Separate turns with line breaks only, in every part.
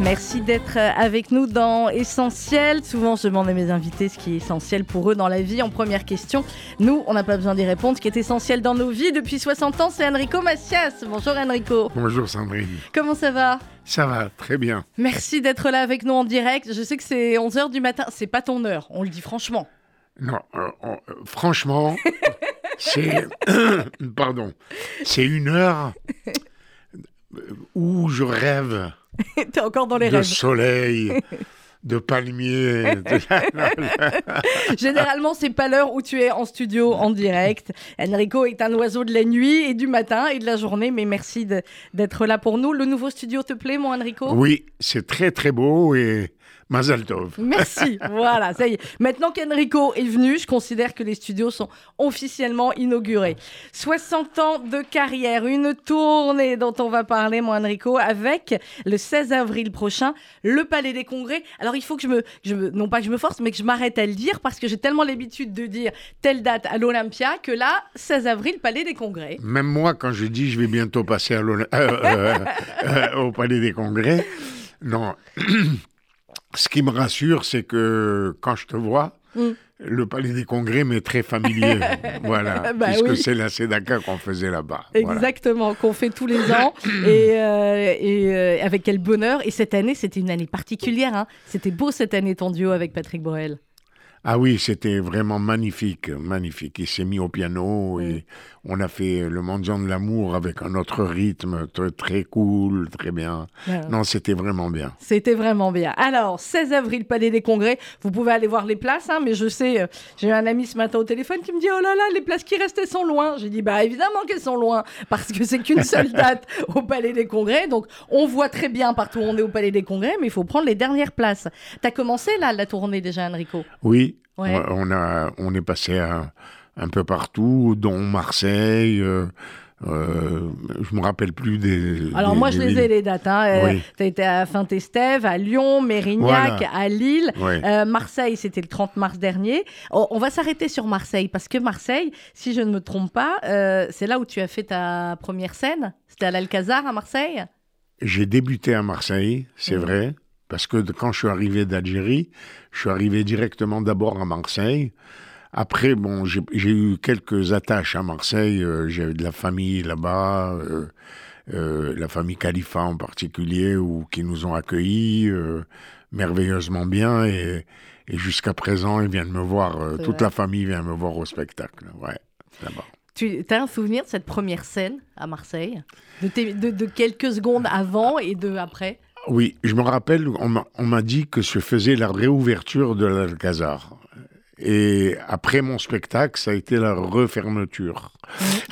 Merci d'être avec nous dans Essentiel. Souvent, je demande à mes invités ce qui est essentiel pour eux dans la vie. En première question, nous, on n'a pas besoin d'y répondre. Ce qui est essentiel dans nos vies depuis 60 ans, c'est Enrico Macias. Bonjour Enrico.
Bonjour Sandrine.
Comment ça va?
Ça va, très bien.
Merci d'être là avec nous en direct. Je sais que c'est 11h du matin. C'est pas ton heure, on le dit franchement.
Non, euh, euh, franchement, c'est... Pardon. C'est une heure où je rêve
T'es encore dans les
de
rêves.
soleil, de palmiers. de-
Généralement, c'est pas l'heure où tu es en studio en direct. Enrico est un oiseau de la nuit et du matin et de la journée, mais merci d'être là pour nous. Le nouveau studio te plaît, mon Enrico?
Oui, c'est très très beau et Mazal Tov.
Merci. voilà, ça y est. Maintenant qu'Enrico est venu, je considère que les studios sont officiellement inaugurés. 60 ans de carrière, une tournée dont on va parler, mon Enrico, avec le 16 avril prochain, le Palais des Congrès. Alors, il faut que je me, je me- non pas que je me force, mais que je m'arrête à le dire parce que j'ai tellement l'habitude de dire telle date à l'Olympia que là, 16 avril, Palais des Congrès.
Même moi, quand je dis je vais bientôt passer à euh, euh, euh, au Palais des Congrès, non. Ce qui me rassure, c'est que quand je te vois,
Mm.
le Palais des Congrès m'est très familier. voilà.
Bah
puisque
oui.
c'est la Sedaka qu'on faisait là-bas. Voilà.
Exactement, qu'on fait tous les ans. et euh, et euh, avec quel bonheur. Et cette année, c'était une année particulière. hein. C'était beau cette année, ton duo avec Patrick Borel.
Ah oui, c'était vraiment magnifique, magnifique. Il s'est mis au piano et on a fait le mendiant de l'amour avec un autre rythme très, très cool, très bien.
Ouais.
Non, c'était vraiment bien.
C'était vraiment bien. Alors, 16 avril, Palais des Congrès. Vous pouvez aller voir les places, hein, mais je sais, euh, j'ai eu un ami ce matin au téléphone qui me dit Oh là là, les places qui elles sont loin. J'ai dit Bah évidemment qu'elles sont loin, parce que c'est qu'une seule date au Palais des Congrès. Donc, on voit très bien partout où on est au Palais des Congrès, mais il faut prendre les dernières places. T'as commencé là, la tournée déjà, Enrico?
Oui,
Ouais.
on, a, on est passé à- un peu partout, dont Marseille. euh, euh, je me rappelle plus des.
Alors
des-
moi, je les
villes.
ai les dates. Hein. Euh,
Oui.
T'as été à Saint-Estève, à Lyon, Mérignac,
Voilà.
à Lille. Euh, Marseille, c'était le 30 mars dernier. Oh, on va s'arrêter sur Marseille parce que Marseille, si je ne me trompe pas, euh, c'est là où tu as fait ta première scène? C'était à l'Alcazar à Marseille?
J'ai débuté à Marseille, c'est
Mhm.
vrai, parce que quand je suis arrivé d'Algérie, je suis arrivé directement d'abord à Marseille. Après, bon, j'ai eu quelques attaches à Marseille. euh, J'ai de la famille là-bas, euh, euh, la famille Khalifa en particulier, ou qui nous ont accueillis euh, merveilleusement bien. Et, et jusqu'à présent, ils viennent me voir. toute
vrai.
la famille vient me voir au spectacle. Ouais, là-bas.
Tu as un souvenir de cette première scène à Marseille? De- de quelques secondes avant et de après?
Oui, je me rappelle, on m'a- dit que se faisait la réouverture de l'Alcazar. Et après mon spectacle, ça a été la refermeture.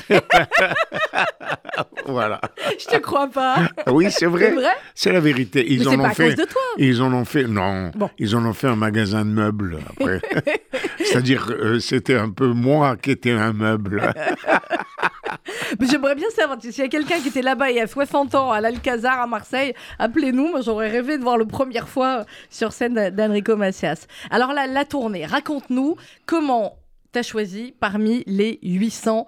voilà.
Je te crois pas.
Oui, c'est vrai. C'est la vérité. Ils en
pas
ont
à
fait.
cause de toi.
Ils en ont fait. Non.
Bon.
Ils en ont fait un magasin de meubles après. C'est-à-dire, euh, c'était un peu moi qui étais un meuble.
Mais j'aimerais bien savoir, s'il y a quelqu'un qui était là-bas il y a 60 ans à l'Alcazar à Marseille, appelez-nous. Moi, j'aurais rêvé de voir le première fois sur scène d'Enrico Macias. Alors, la, la tournée, raconte-nous comment tu as choisi parmi les 800,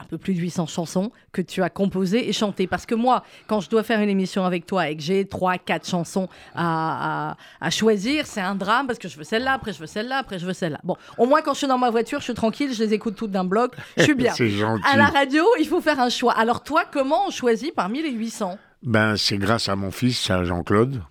un peu plus de 800 chansons que tu as composées et chantées. Parce que moi, quand je dois faire une émission avec toi et que j'ai 3, 4 chansons à, à- à choisir, c'est un drame parce que je veux celle-là, après je veux celle-là, après je veux celle-là. Bon, au moins, quand je suis dans ma voiture, je suis tranquille, je les écoute toutes d'un bloc, je suis bien.
c'est gentil.
À la radio, il faut faire un choix. Alors toi, comment on choisit parmi les 800
Ben, c'est grâce à mon fils, à Jean-Claude,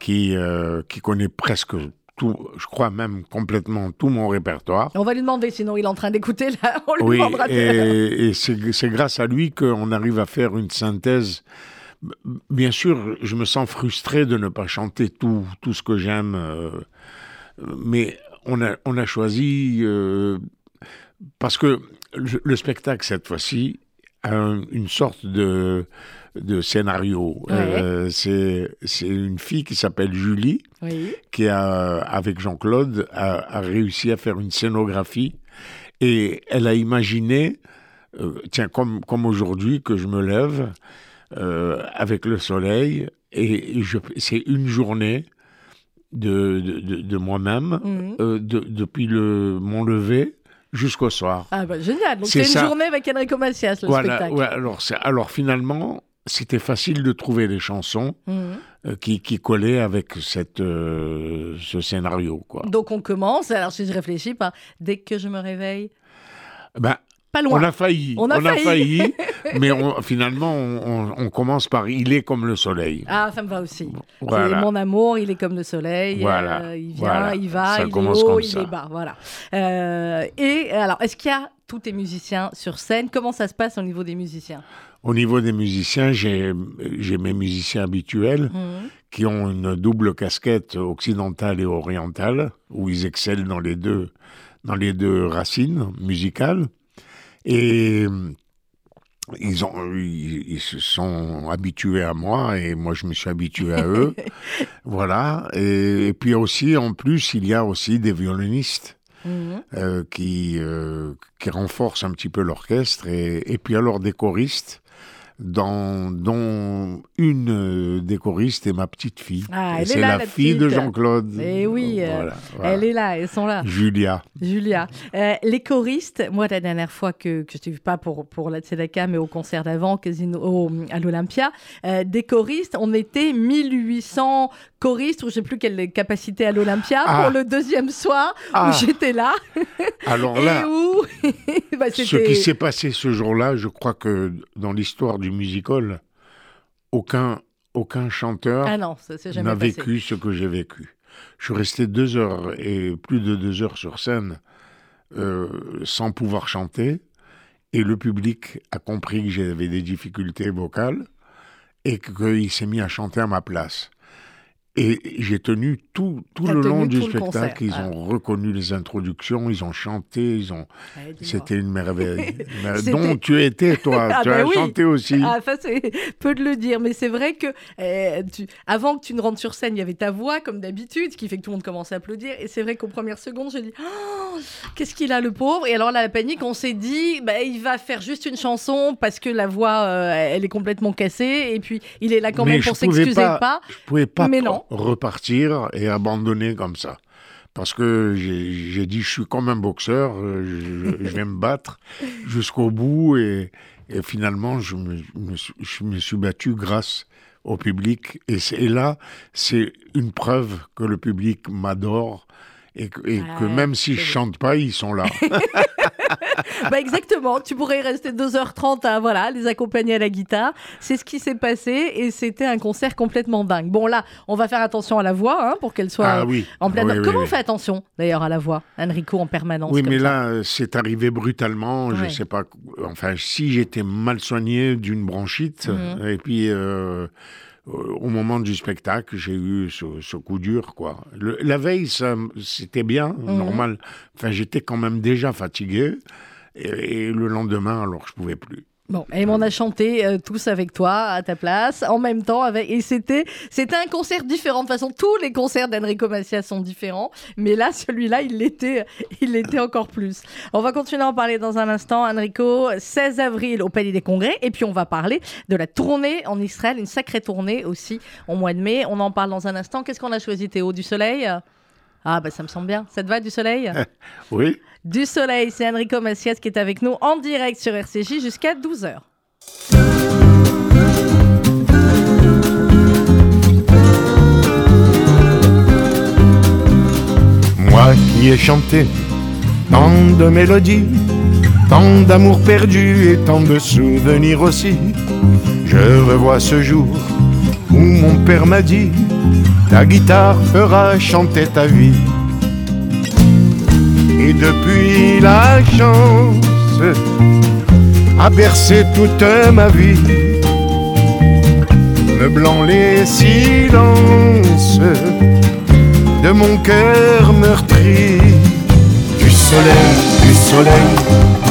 qui, euh, qui connaît presque tout, je crois même complètement tout mon répertoire.
On va lui demander, sinon il est en train d'écouter là. On lui
Oui,
demandera.
et, et c'est grâce à lui qu'on arrive à faire une synthèse. Bien sûr, je me sens frustré de ne pas chanter tout, tout ce que j'aime, euh, mais on a, on a choisi, euh, parce que le, le spectacle, cette fois-ci, a un- une sorte de, de scénario. Euh, c'est c'est une fille qui s'appelle Julie,
Oui.
qui a, avec Jean-Claude, a, a réussi à faire une scénographie et elle a imaginé, euh, tiens, comme, comme aujourd'hui, que je me lève euh, avec le soleil et c'est une journée de, de, moi-même,
Mhm.
euh, de- depuis le, mon lever jusqu'au soir.
Ah bah génial. Donc
C'est
une
ça.
journée avec Enrico Macias, le
Voilà,
spectacle.
ouais, alors, c'est- alors finalement, c'était facile de trouver des chansons
Mhm.
euh, qui, qui collaient avec cette, euh, ce scénario. Quoi.
Donc on commence. Alors si je réfléchis par dès que je me réveille,
Ben,
pas loin.
on a failli,
On a failli.
failli, mais on- finalement, on, commence par Il est comme le soleil.
Ah, ça me va aussi.
Voilà.
mon amour, il est comme le soleil.
Voilà,
euh, il vient,
voilà.
il va,
Ça
il est haut, il est bas. Voilà. Euh, et alors, est-ce qu'il y a tous tes musiciens sur scène? Comment ça se passe au niveau des musiciens?
Au niveau des musiciens, j'ai mes musiciens habituels
Mhm.
qui ont une double casquette occidentale et orientale, où ils excellent dans les deux, dans les deux racines musicales. Et ils, ont, ils, ils se sont habitués à moi et moi je me suis habitué à eux. voilà. Et, et puis aussi, en plus, il y a aussi des violonistes.
Mhm.
euh, qui, euh, qui renforcent un petit peu l'orchestre, et, et puis alors des choristes, dans, dont une euh, des choristes est ma petite fille.
Ah,
Et
elle est
c'est
là,
la,
la
fille de. Jean-Claude.
Eh oui, euh,
Voilà, voilà.
Elle est là, elles sont là.
Julia.
Julia. Euh, les choristes, moi, la dernière fois que, que je vu, pas pour, pour la Tzedaka, mais au concert d'avant, Casino, au- à l'Olympia, euh, des choristes, on était 1800 choristes, ou je sais plus quelle capacité à l'Olympia,
Ah.
pour le deuxième soir,
Ah.
où j'étais là,
Alors
et
là,
où... bah,
ce qui s'est passé ce jour-là, je crois que dans l'histoire du musical, aucun, aucun chanteur
Ah
n'a vécu ce que j'ai vécu. Je suis resté deux heures et plus de deux heures sur scène euh, sans pouvoir chanter et le public a compris que j'avais des difficultés vocales et qu'il s'est mis à chanter à ma place. Et j'ai tenu tout, tout le long du
concert,
spectacle. Ils
ah.
ont reconnu les introductions, ils ont chanté, ils ont.
Ouais, dis-moi.
C'était une merveille. Dont tu étais toi,
Ah
tu
ben
as
oui.
chanté aussi.
Ah, peu de le dire, mais c'est vrai que euh, tu- avant que tu ne rentres sur scène, il y avait ta voix, comme d'habitude, ce qui fait que tout le monde commence à applaudir. Et c'est vrai qu'aux premières secondes, je dis Oh, Qu'est-ce qu'il a, le pauvre? Et alors, là, la panique, on s'est dit bah, Il va faire juste une chanson parce que la voix, euh, elle est complètement cassée. Et puis, il est là quand
Mais
même pour s'excuser
pas-
pas.
Je pouvais pas
Mais non.
Repartir et abandonner comme ça. Parce que j'ai dit, je suis comme un boxeur, euh, je, vais me battre jusqu'au bout. Et, finalement, je me, suis- battu grâce au public. Et, et là, c'est une preuve que le public m'adore. Et que, et que même si je
c'est
chante pas, ils sont là.
Bah exactement, tu pourrais rester 2h30 à voilà, les accompagner à la guitare. C'est ce qui s'est passé et c'était un concert complètement dingue. Bon là, on va faire attention à la voix hein, pour qu'elle soit
ah oui.
en pleine
Oui, oui,
Comment on fait attention d'ailleurs à la voix Enrico en permanence
Oui, mais
ça.
là, c'est arrivé brutalement. Je
Ouais.
sais pas. Enfin, si j'étais mal soigné d'une bronchite,
Mhm.
et puis euh, au moment du spectacle, j'ai eu ce, ce coup dur, quoi. Le- la veille, c'était bien,
Mhm.
normal. Enfin, j'étais quand même déjà fatigué. Et, et le lendemain, alors, je pouvais plus.
Bon, et on a chanté euh, tous avec toi à ta place, en même temps avec et c'était c'était un concert différent de toute façon. Tous les concerts d'Enrico Macias sont différents, mais là celui-là il l'était il l'était encore plus. On va continuer à en parler dans un instant. Enrico, 16 avril au Palais des Congrès, et puis on va parler de la tournée en Israël, une sacrée tournée aussi au mois de mai. On en parle dans un instant. Qu'est-ce qu'on a choisi Théo? Du soleil? Ah bah ça me semble bien. Ça te va du soleil
Oui.
Du soleil, c'est Enrico Macias qui est avec nous en direct sur RCJ jusqu'à 12h.
Moi qui ai chanté tant de mélodies, tant d'amour perdu et tant de souvenirs aussi, je revois ce jour où mon père m'a dit, ta guitare fera chanter ta vie. Et depuis la chance a bercé toute ma vie, meublant les silences de mon cœur meurtri. Du soleil, du soleil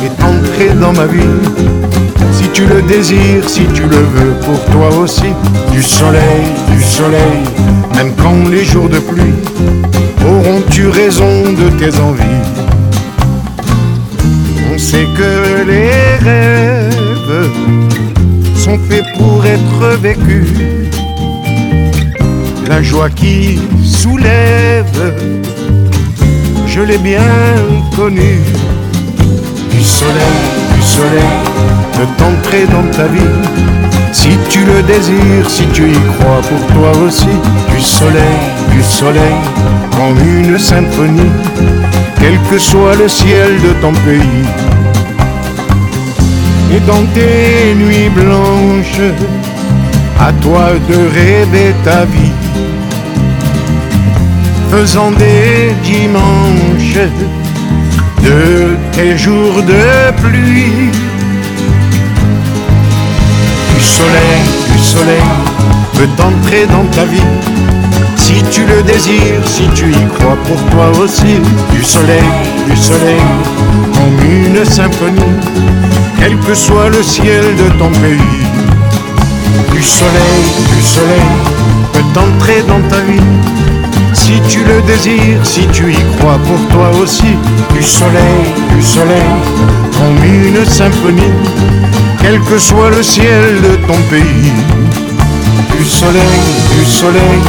est entré dans ma vie. Si tu le désires, si tu le veux pour toi aussi. Du soleil, du soleil, même quand les jours de pluie auront-tu raison de tes envies. On sait que les rêves sont faits pour être vécus la joie qui soulève, je l'ai bien connu. Du soleil, du soleil, t'entrer dans ta vie. Si tu le désires, si tu y crois pour toi aussi, du soleil, du soleil, comme une symphonie, quel que soit le ciel de ton pays. Et dans tes nuits blanches, à toi de rêver ta vie, faisant des dimanches de tes jours de pluie. Du soleil, du soleil peut entrer dans ta vie. Si tu le désires, si tu y crois pour toi aussi, du soleil, du soleil, comme une symphonie, quel que soit le ciel de ton pays. Du soleil, du soleil peut entrer dans ta vie. Si tu le désires, si tu y crois pour toi aussi, du soleil, du soleil, comme une symphonie, quel que soit le ciel de ton pays. Du soleil, du soleil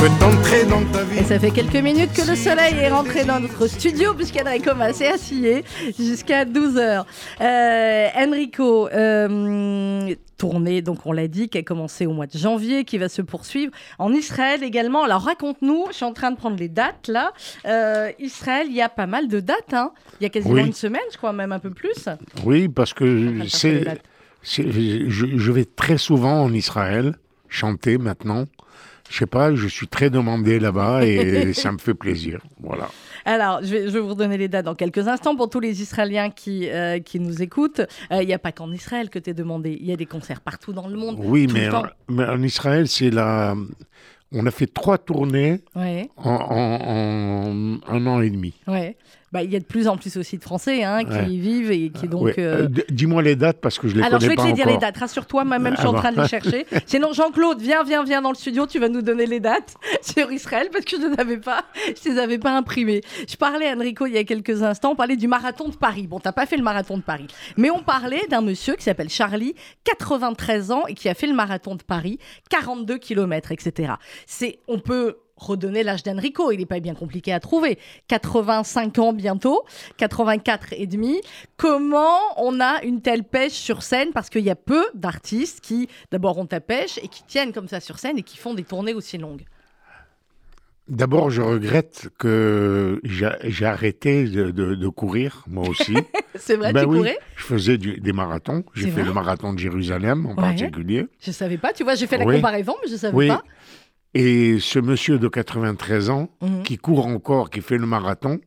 peut entrer dans ta vie.
Et ça fait quelques minutes que le soleil est rentré dans notre studio puisqu'Enrico Massé a scié jusqu'à 12h. Euh, Enrico, euh, tournée, donc on l'a dit, qui a commencé au mois de janvier, qui va se poursuivre en Israël également. Alors raconte-nous, je suis en train de prendre les dates là. Euh, Israël, il y a pas mal de dates, hein. il y a quasiment
Oui.
une semaine, je crois, même un peu plus.
Oui, parce que c'est- je, je vais très souvent en Israël chanter maintenant. Je sais pas, je suis très demandé là-bas et ça me fait plaisir. Voilà.
Alors, je vais, je vais vous redonner les dates dans quelques instants pour tous les Israéliens qui, euh, qui nous écoutent. Euh, Il n'y a pas qu'en Israël que tu es demandé, il y a des concerts partout dans le monde.
Oui, mais, en Israël, c'est la. On a fait trois tournées
Ouais,
en, en- en un an et demi.
ouais. Bah, il y a de plus en plus aussi de Français hein, qui
Ouais.
y vivent et qui donc.
Ouais.
euh,
Euh, Dis-moi les dates parce que je les
Alors, je
connais
vais te
pas
les dire les dates. Rassure-toi, moi-même, je suis
Ah
en
bon.
train de les chercher. Sinon, Jean-Claude, viens, viens, viens dans le studio. Tu vas nous donner les dates sur Israël parce que je ne avais pas, je les avais pas imprimées. Je parlais à Enrico il y a quelques instants. On parlait du marathon de Paris. Bon, t'as pas fait le marathon de Paris, mais on parlait d'un monsieur qui s'appelle Charlie, 93 ans et qui a fait le marathon de Paris, 42 km, etc. C'est, on peut redonner l'âge d'Enrico, il n'est pas bien compliqué à trouver. 85 ans bientôt, 84 et demi. Comment on a une telle pêche sur scène? Parce qu'il y a peu d'artistes qui, d'abord, ont ta pêche et qui tiennent comme ça sur scène et qui font des tournées aussi longues.
D'abord, je regrette que j'ai arrêté de, de- de courir, moi aussi.
C'est vrai,
Ben
tu
oui,
courais?
je faisais du- des marathons. J'ai fait le marathon de Jérusalem en
Ouais.
particulier.
Je savais pas. Tu vois, j'ai fait la
Oui.
comparaison, mais je savais
Oui.
pas.
Et ce monsieur de 93 ans,
Mhm.
qui court encore, qui fait le marathon,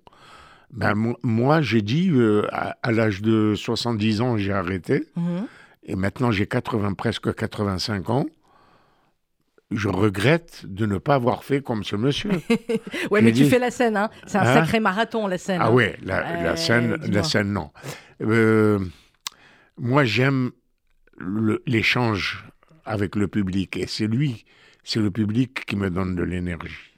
ben, mo- moi, j'ai dit, euh, à, à l'âge de 70 ans, j'ai arrêté.
Mhm.
Et maintenant, j'ai 80, presque 85 ans. Je regrette de ne pas avoir fait comme ce monsieur.
Ouais, mais tu fais la scène, hein. C'est un
Hein?
sacré marathon, la scène.
Ah
hein.
ouais, la, la scène, la scène, non. Euh, moi, j'aime l'échange avec le public, et c'est lui, c'est le public qui me donne de l'énergie.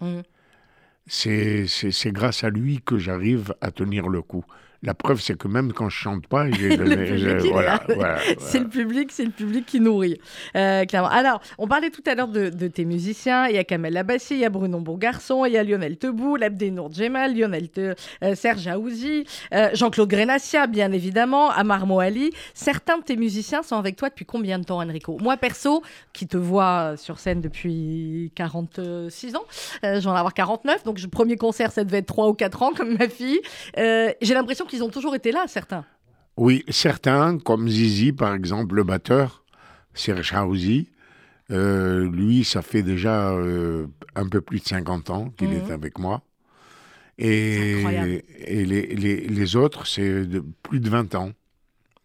C'est- c'est grâce à lui que j'arrive à tenir le coup. La preuve, c'est que même quand je chante pas, voilà,
là.
voilà,
C'est
voilà.
le public, c'est le public qui nourrit, euh, clairement. Alors, on parlait tout à l'heure de, de tes musiciens. Il y a Kamel Labassi, il y a Bruno Bourgarçon, il y a Lionel Tebou, Labdenour Djemal, Lionel Te- euh, Serge Aouzi, euh, Jean-Claude Grenassia, bien évidemment, Amar Moali. Certains de tes musiciens sont avec toi depuis combien de temps, Enrico? Moi, perso, qui te vois sur scène depuis 46 ans, j'en ai avoir 49, donc le premier concert, ça devait être 3 ou 4 ans, comme ma fille. J'ai l'impression qu'ils ont toujours été là, certains.
Oui, certains, comme Zizi, par exemple, le batteur, Serge Haouzi, euh, lui, ça fait déjà euh, un peu plus de 50 ans qu'il
Mhm.
est avec moi. Et, les, les- les autres, c'est plus de 20 ans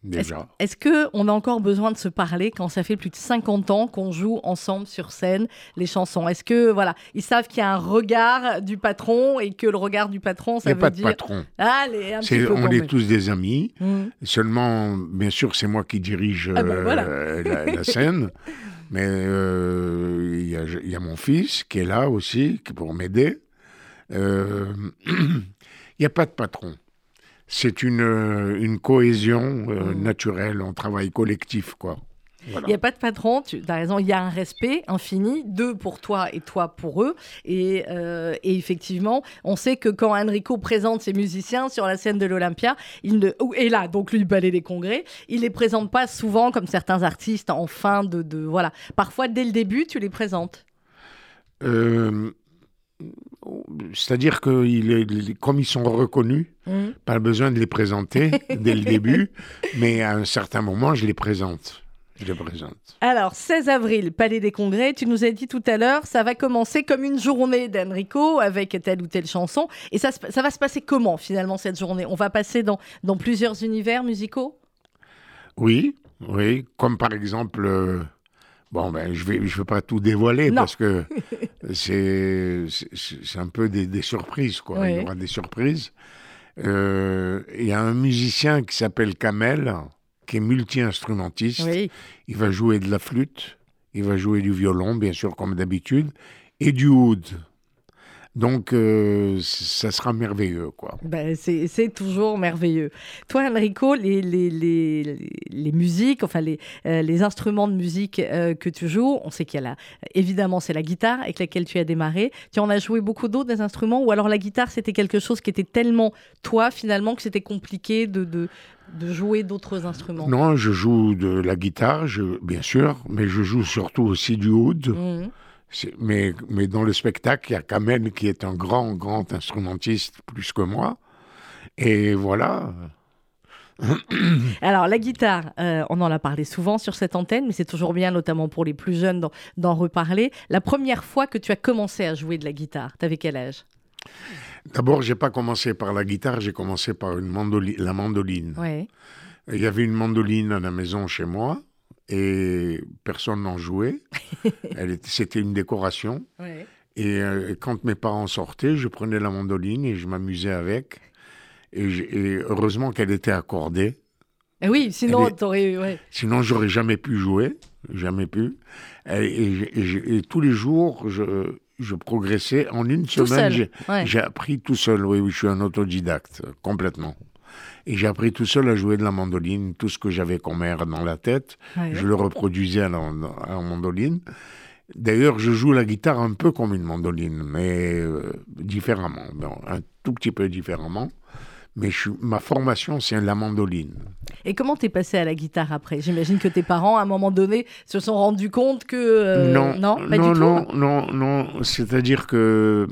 déjà.
Est-ce que on a encore besoin de se parler quand ça fait plus de 50 ans qu'on joue ensemble sur scène les chansons? Est-ce que voilà, ils savent qu'il y a un regard du patron et que le regard du patron,
Il
ça
n'y a
veut
pas de
dire
patron.
allez un petit peu
on est tous des amis.
Mhm.
Seulement, bien sûr, c'est moi qui dirige
Ah ben
euh, la, la scène. Mais euh, il y, a, il y a mon fils qui est là aussi pour m'aider. Euh, Il n'y a pas de patron. C'est une, euh, une cohésion euh,
Mhm.
naturelle, on travaille collectif, quoi. Voilà.
Il n'y a pas de patron, tu as raison, il y a un respect infini, deux pour toi et toi pour eux. Et, euh, et effectivement, on sait que quand Enrico présente ses musiciens sur la scène de l'Olympia, il ne, et là, donc lui, le Palais des Congrès, il les présente pas souvent comme certains artistes en fin de, de- Voilà. Parfois, dès le début, tu les présentes.
Euh, C'est-à-dire que il comme ils sont reconnus,
Mhm.
pas besoin de les présenter dès le début, mais à un certain moment, je les présente. Je les présente.
Alors, 16 avril, Palais des Congrès, tu nous as dit tout à l'heure, ça va commencer comme une journée d'Enrico avec telle ou telle chanson. Et ça, ça va se passer comment finalement cette journée? On va passer dans, dans plusieurs univers musicaux?
Oui, oui, comme par exemple, euh, bon ben je vais je vais pas tout dévoiler
Non.
parce que c'est un peu des, des surprises quoi.
Oui.
Il y aura des surprises. Euh, Il y a un musicien qui s'appelle Kamel, qui est multi-instrumentiste.
Oui.
Il va jouer de la flûte, il va jouer du violon, bien sûr, comme d'habitude, et du oud. Donc, euh, ça sera merveilleux, quoi.
Ben, c'est toujours merveilleux. Toi, Enrico, les, les, les, musiques, enfin les, euh, les instruments de musique euh, que tu joues, on sait qu'il y a la, évidemment, c'est la guitare avec laquelle tu as démarré. Tu en as joué beaucoup d'autres des instruments ou alors la guitare, c'était quelque chose qui était tellement toi, finalement, que c'était compliqué de, de, de jouer d'autres instruments?
Non, je joue de la guitare, je, bien sûr, mais je joue surtout aussi du oud.
Mhm.
Mais, mais dans le spectacle, il y a Kamel qui est un grand, grand instrumentiste, plus que moi. Et voilà.
Alors, la guitare, euh, on en a parlé souvent sur cette antenne, mais c'est toujours bien, notamment pour les plus jeunes, d'en- d'en reparler. La première fois que tu as commencé à jouer de la guitare, t'avais quel âge?
D'abord, j'ai pas commencé par la guitare, j'ai commencé par une mandoli- la mandoline.
Ouais.
Il y avait une mandoline à la maison chez moi et personne n'en jouait. C'était une décoration.
ouais.
Et euh, quand mes parents sortaient, je prenais la mandoline et je m'amusais avec. Et, et heureusement qu'elle était accordée.
Eh oui, sinon,
Elle est-
t'aurais. Ouais.
Sinon, j'aurais jamais pu jouer. Jamais pu. Et, et et et tous les jours, je, je progressais. En une
Tout
semaine, j'ai
Ouais.
appris tout seul. Oui, oui, je suis un autodidacte, euh, complètement. Et j'ai appris tout seul à jouer de la mandoline. Tout ce que j'avais comme air dans la tête,
Ouais.
je le reproduisais à la, à la mandoline. D'ailleurs, je joue la guitare un peu comme une mandoline, mais euh, différemment, Bon, un tout petit peu différemment. Mais je ma formation, c'est la mandoline.
Et comment t'es passé à la guitare après? J'imagine que tes parents, à un moment donné, se sont rendus compte que. euh,
non,
non, pas
non,
du
non,
tout.
non, non. C'est-à-dire que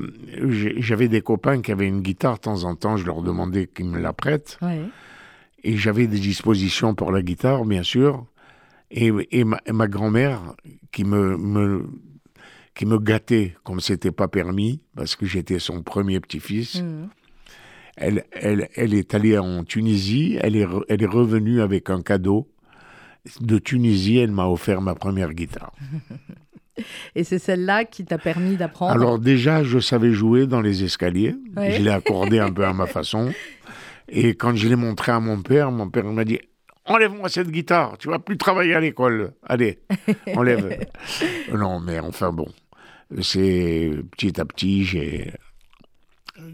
j'avais des copains qui avaient une guitare de temps en temps. Je leur demandais qu'ils me la prêtent.
Ouais.
Et j'avais des dispositions pour la guitare, bien sûr. Et, et ma, grand-mère qui me, me- qui me gâtait comme c'était pas permis, parce que j'étais son premier petit-fils.
Mhm.
Elle, elle, elle est allée en Tunisie, elle est, re- elle est revenue avec un cadeau. De Tunisie, elle m'a offert ma première guitare.
Et c'est celle-là qui t'a permis d'apprendre?
Alors déjà, je savais jouer dans les escaliers.
Ouais.
Je l'ai accordé un peu à ma façon. Et quand je l'ai montré à mon père, mon père m'a dit Enlève-moi cette guitare, tu vas plus travailler à l'école. Allez, enlève. non, mais enfin bon, c'est petit à petit, j'ai,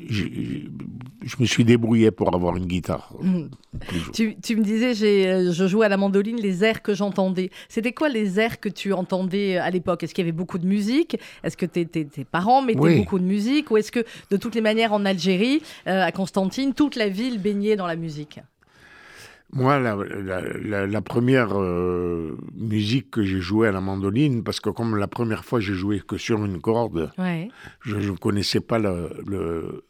je me suis débrouillé pour avoir une guitare. Toujours.
Tu, tu me disais, euh, je jouais à la mandoline, les airs que j'entendais. C'était quoi les airs que tu entendais euh, à l'époque? Est-ce qu'il y avait beaucoup de musique? Est-ce que tes, tes- tes parents mettaient
Oui.
beaucoup de musique? Ou est-ce que, de toutes les manières, en Algérie, euh, à Constantine, toute la ville baignait dans la musique?
Moi, la, la- la- la première euh, musique que j'ai jouée à la mandoline, parce que comme la première fois j'ai joué que sur une corde,
Ouais.
je ne connaissais pas le, le-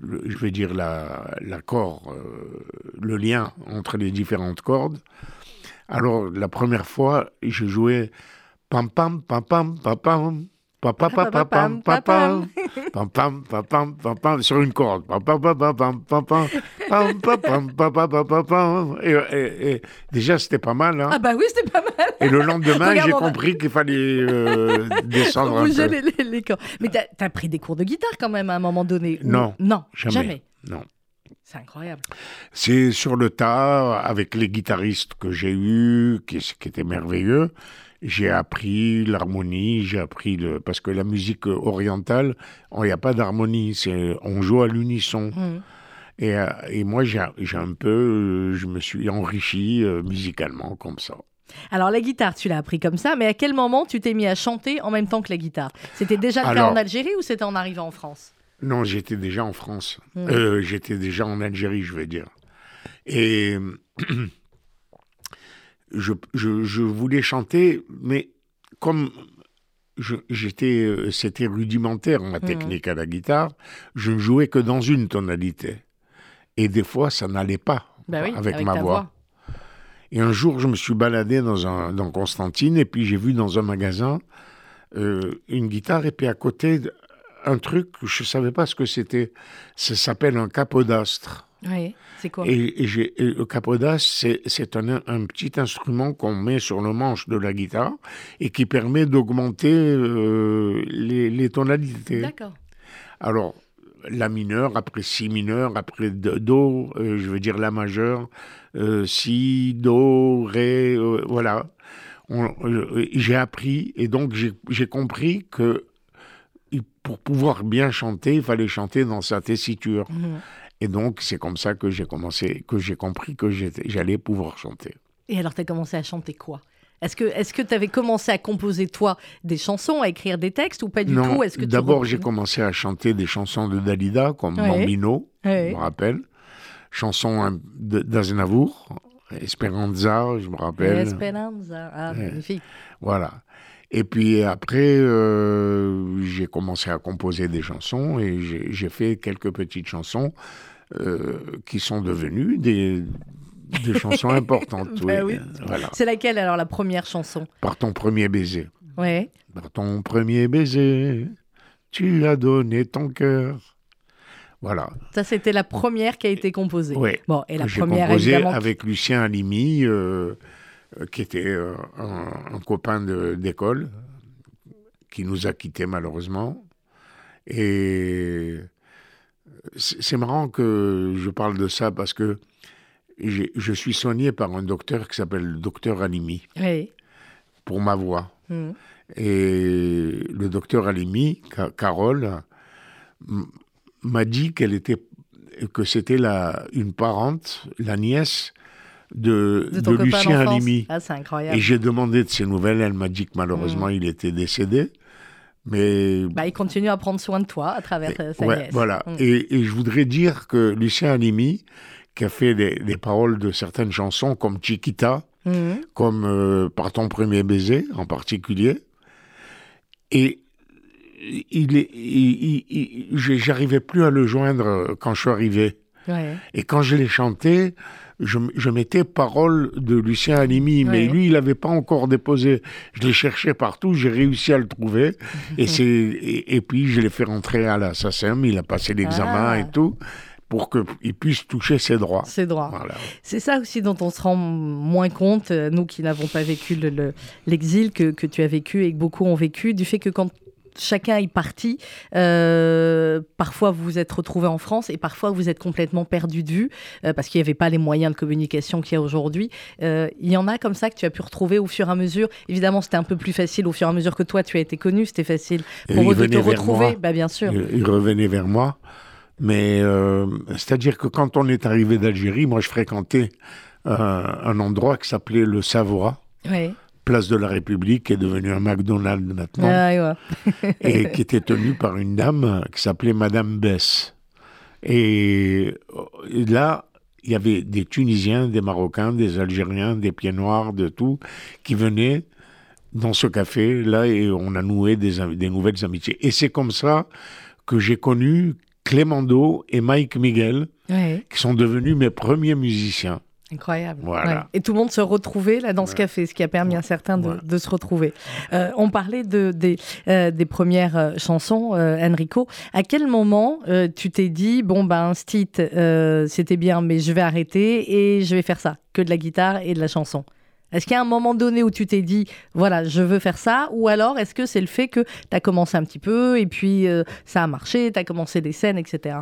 le- je vais dire la- l'accord, euh, le lien entre les différentes cordes. Alors la première fois, j'ai joué pam pam pam pam pam pam sur une corde. Et, et, et déjà, c'était pas mal. Hein.
Ah bah oui, c'était pas mal.
Et le lendemain, j'ai compris qu'il fallait euh, descendre un peu.
Les, les, les. Mais t'as as pris des cours de guitare quand même à un moment donné.
Non.
Non,
jamais.
jamais.
Non.
C'est incroyable.
C'est sur le tas, avec les guitaristes que j'ai eus, qui, qui étaient merveilleux. J'ai appris l'harmonie, j'ai appris le... Parce que la musique orientale, il n'y a pas d'harmonie, c'est on joue à l'unisson. Et, euh, et moi, j'ai j'ai un peu... euh, Je me suis enrichi euh, musicalement comme ça.
Alors la guitare, tu l'as appris comme ça, mais à quel moment tu t'es mis à chanter en même temps que la guitare? C'était déjà le cas en Algérie ou c'était en arrivant en France?
Non, j'étais déjà en France.
Mm.
Euh, j'étais déjà en Algérie, je veux dire. Et je, je- je voulais chanter, mais comme j'étais, euh, c'était rudimentaire ma
Mhm.
technique à la guitare, je ne jouais que dans une tonalité. Et des fois, ça n'allait pas
Bah oui,
avec, ma voix. Et un jour, je me suis baladé dans, un, dans Constantine et puis j'ai vu dans un magasin euh, une guitare et puis à côté un truc, je ne savais pas ce que c'était. Ça s'appelle un capodastre.
Oui, c'est quoi?
Et, et j'ai- et le capodastre, c'est, un, un petit instrument qu'on met sur le manche de la guitare et qui permet d'augmenter euh, les, les tonalités.
D'accord.
Alors, la mineure, après si mineur, après do, euh, je veux dire la majeure, euh, si, do, ré, euh, voilà. J'ai appris et donc j'ai compris que pour pouvoir bien chanter, il fallait chanter dans sa tessiture.
Mhm.
Et donc c'est comme ça que j'ai commencé, que j'ai compris que j'allais pouvoir chanter.
Et alors, tu as commencé à chanter quoi? Est-ce que tu avais commencé à composer, toi, des chansons, à écrire des textes ou pas du
non,
tout? Est-ce que
d'abord j'ai commencé à chanter des chansons de Dalida comme
Ouais.
Bambino,
Ouais.
je me rappelle, chansons hein, d'Aznavour, Esperanza, je me rappelle.
Esperanza. Ah,
Ouais.
magnifique.
Voilà. Et puis après, euh, j'ai commencé à composer des chansons et j'ai fait quelques petites chansons qui sont devenues des, des chansons importantes.
Bah oui.
Voilà.
C'est laquelle alors la première chanson?
Par ton premier baiser.
Ouais.
Par ton premier baiser, tu as donné ton cœur. Voilà.
Ça, c'était la première qui a été composée.
Ouais.
Bon, et la première,
composé
évidemment.
avec Lucien Halimi, euh, euh, qui était euh, un, un copain d'école, qui nous a quittés malheureusement. Et c'est marrant que je parle de ça parce que je suis soigné par un docteur qui s'appelle le docteur Halimi
Oui.
pour ma voix.
Mhm.
Et le docteur Halimi, Ca- Carole, m'a dit qu'elle était, que c'était la, une parente, la nièce de, Lucien. Halimi.
Ah, c'est incroyable.
Et j'ai demandé de ses nouvelles. Elle m'a dit que malheureusement, il était décédé. Mais
Bah, il continue à prendre soin de toi à travers euh, sa
Ouais,
nièce.
voilà.
Mm.
Et, et je voudrais dire que Lucien Halimi, qui a fait des, paroles de certaines chansons comme Chiquita,
Mhm.
comme euh, Par ton premier baiser en particulier, et il est, il- il- il- j'ai- j'arrivais plus à le joindre euh, quand je suis arrivé.
Ouais.
Et quand je l'ai chanté, je, je mettais parole de Lucien Halimi, mais lui, il n'avait pas encore déposé. Je l'ai cherché partout, j'ai réussi à le trouver. et, c'est, et, et puis, je l'ai fait rentrer à la SACEM, il a passé l'examen
Ah.
et tout, pour qu'il puisse toucher ses droits.
C'est droit.
Voilà.
C'est ça aussi dont on se rend moins compte, euh, nous qui n'avons pas vécu le- le- l'exil que, que tu as vécu et que beaucoup ont vécu, du fait que quand chacun est parti, euh, parfois vous vous êtes retrouvé en France et parfois vous êtes complètement perdu de vue euh, parce qu'il n'y avait pas les moyens de communication qu'il y a aujourd'hui. Euh, il y en a comme ça que tu as pu retrouver au fur et à mesure. Évidemment, c'était un peu plus facile au fur et à mesure que toi tu as été connu, c'était facile pour eux de te retrouver. Bah, bien sûr.
Il, il revenait vers moi. Mais c'est-à-dire que quand on est arrivé d'Algérie, moi, je fréquentais un endroit qui s'appelait le Savoie.
Ouais.
Place de la République, qui est devenu un McDonald's maintenant.
Ah, ouais.
et qui était tenue par une dame qui s'appelait Madame Bess. Et euh, là, il y avait des Tunisiens, des Marocains, des Algériens, des pieds noirs, de tout, qui venaient dans ce café là et on a noué des, nouvelles amitiés. Et c'est comme ça que j'ai connu Clémendo et Mike Miguel,
Ouais.
qui sont devenus mes premiers musiciens.
Incroyable.
Voilà.
Ouais. Et tout le monde se retrouvait là dans ce café, ce qui a permis à certains de, se retrouver. Euh, on parlait de, des, euh, des premières euh, chansons, euh, Enrico. À quel moment tu t'es dit, bon, ben, Stit, c'était bien, mais je vais arrêter et je vais faire ça, que de la guitare et de la chanson? Est-ce qu'il y a un moment donné où tu t'es dit, voilà, je veux faire ça Ou alors est-ce que c'est le fait que tu as commencé un petit peu et puis ça a marché, tu as commencé des scènes, etc.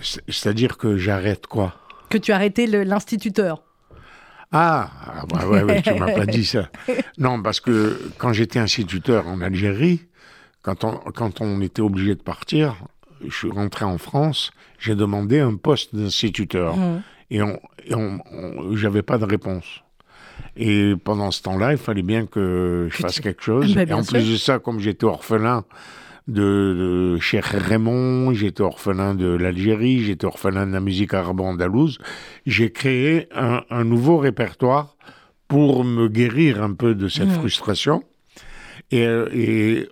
C'est- C'est-à-dire que j'arrête quoi?
Que tu as arrêté l'instituteur
Ah, ah, ouais, ouais, tu m'as pas dit ça. Non, parce que quand j'étais instituteur en Algérie, quand on, quand on était obligé de partir, je suis rentré en France, j'ai demandé un poste d'instituteur.
Mhm.
Et, on, et on, on- j'avais pas de réponse. Et pendant ce temps-là, il fallait bien que je
Que
fasse
tu-
quelque chose.
Bah,
et en
sûr.
plus de ça, comme j'étais orphelin de, Cheikh Raymond, j'étais orphelin de l'Algérie, j'étais orphelin de la musique arabo-andalouse, j'ai créé un, un nouveau répertoire pour me guérir un peu de cette
Mhm.
frustration. Et, et,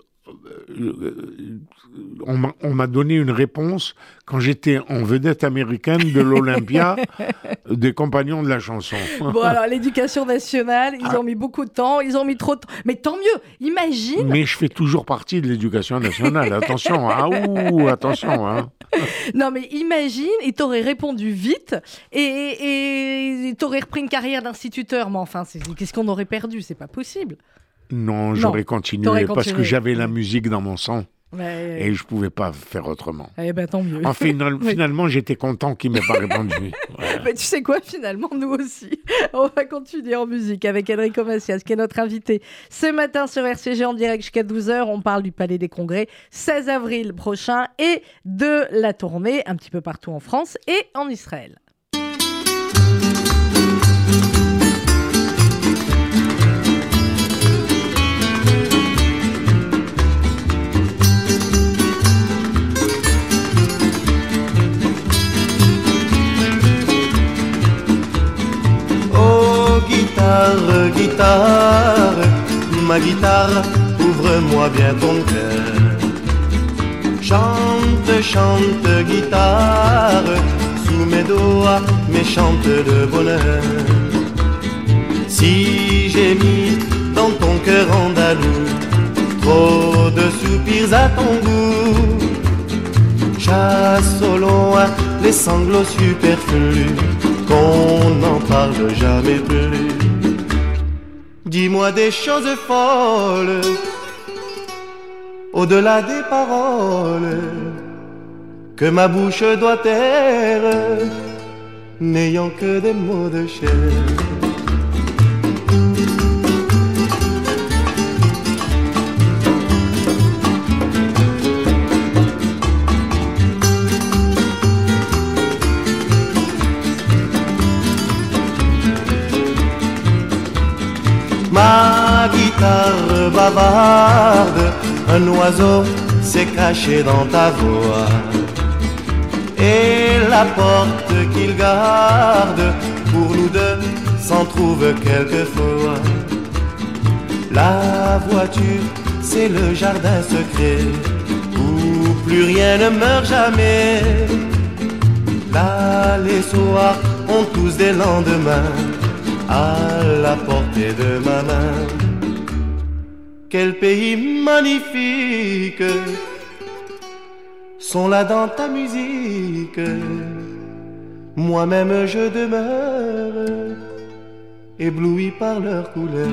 on m'a- on m'a donné une réponse quand j'étais en vedette américaine de l'Olympia des compagnons de la chanson.
Bon, alors, l'éducation nationale, ils
Ah.
ont mis beaucoup de temps, ils ont mis trop de temps. Mais tant mieux, imagine.
Mais je fais toujours partie de l'éducation nationale. Attention, ah ouh, attention. Hein.
Non, mais imagine, il t'aurait répondu vite et, et, et t'aurais repris une carrière d'instituteur. Mais enfin, qu'est-ce qu'on aurait perdu? C'est pas possible.
Non, j'aurais continué parce que j'avais la musique dans mon sang
Ouais,
et je pouvais pas faire autrement.
Eh ben, tant mieux.
En final-
Oui.
finalement, j'étais content qu'il m'ait pas répondu. Voilà.
Mais tu sais quoi, finalement, nous aussi. On va continuer en musique avec Enrico Macias, qui est notre invité. Ce matin sur RCG en direct jusqu'à 12h, on parle du Palais des Congrès, 16 avril prochain, et de la tournée un petit peu partout en France et en Israël.
Guitare, ma guitare, ouvre-moi bien ton cœur. Chante, chante, guitare, sous mes doigts, mes chantes de bonheur. Si j'ai mis dans ton cœur andalou trop de soupirs à ton goût, chasse au loin les sanglots superflus, qu'on n'en parle jamais plus. Dis-moi des choses folles, au-delà des paroles, que ma bouche doit taire, n'ayant que des mots de chair. Ma guitare bavarde, un oiseau s'est caché dans ta voix. Et la porte qu'il garde pour nous deux s'en trouve quelquefois. La voiture, c'est le jardin secret où plus rien ne meurt jamais. Là, les soirs ont tous des lendemains à la portée de ma main. Quel pays magnifique sont là dans ta musique. Moi-même je demeure ébloui par leur couleur.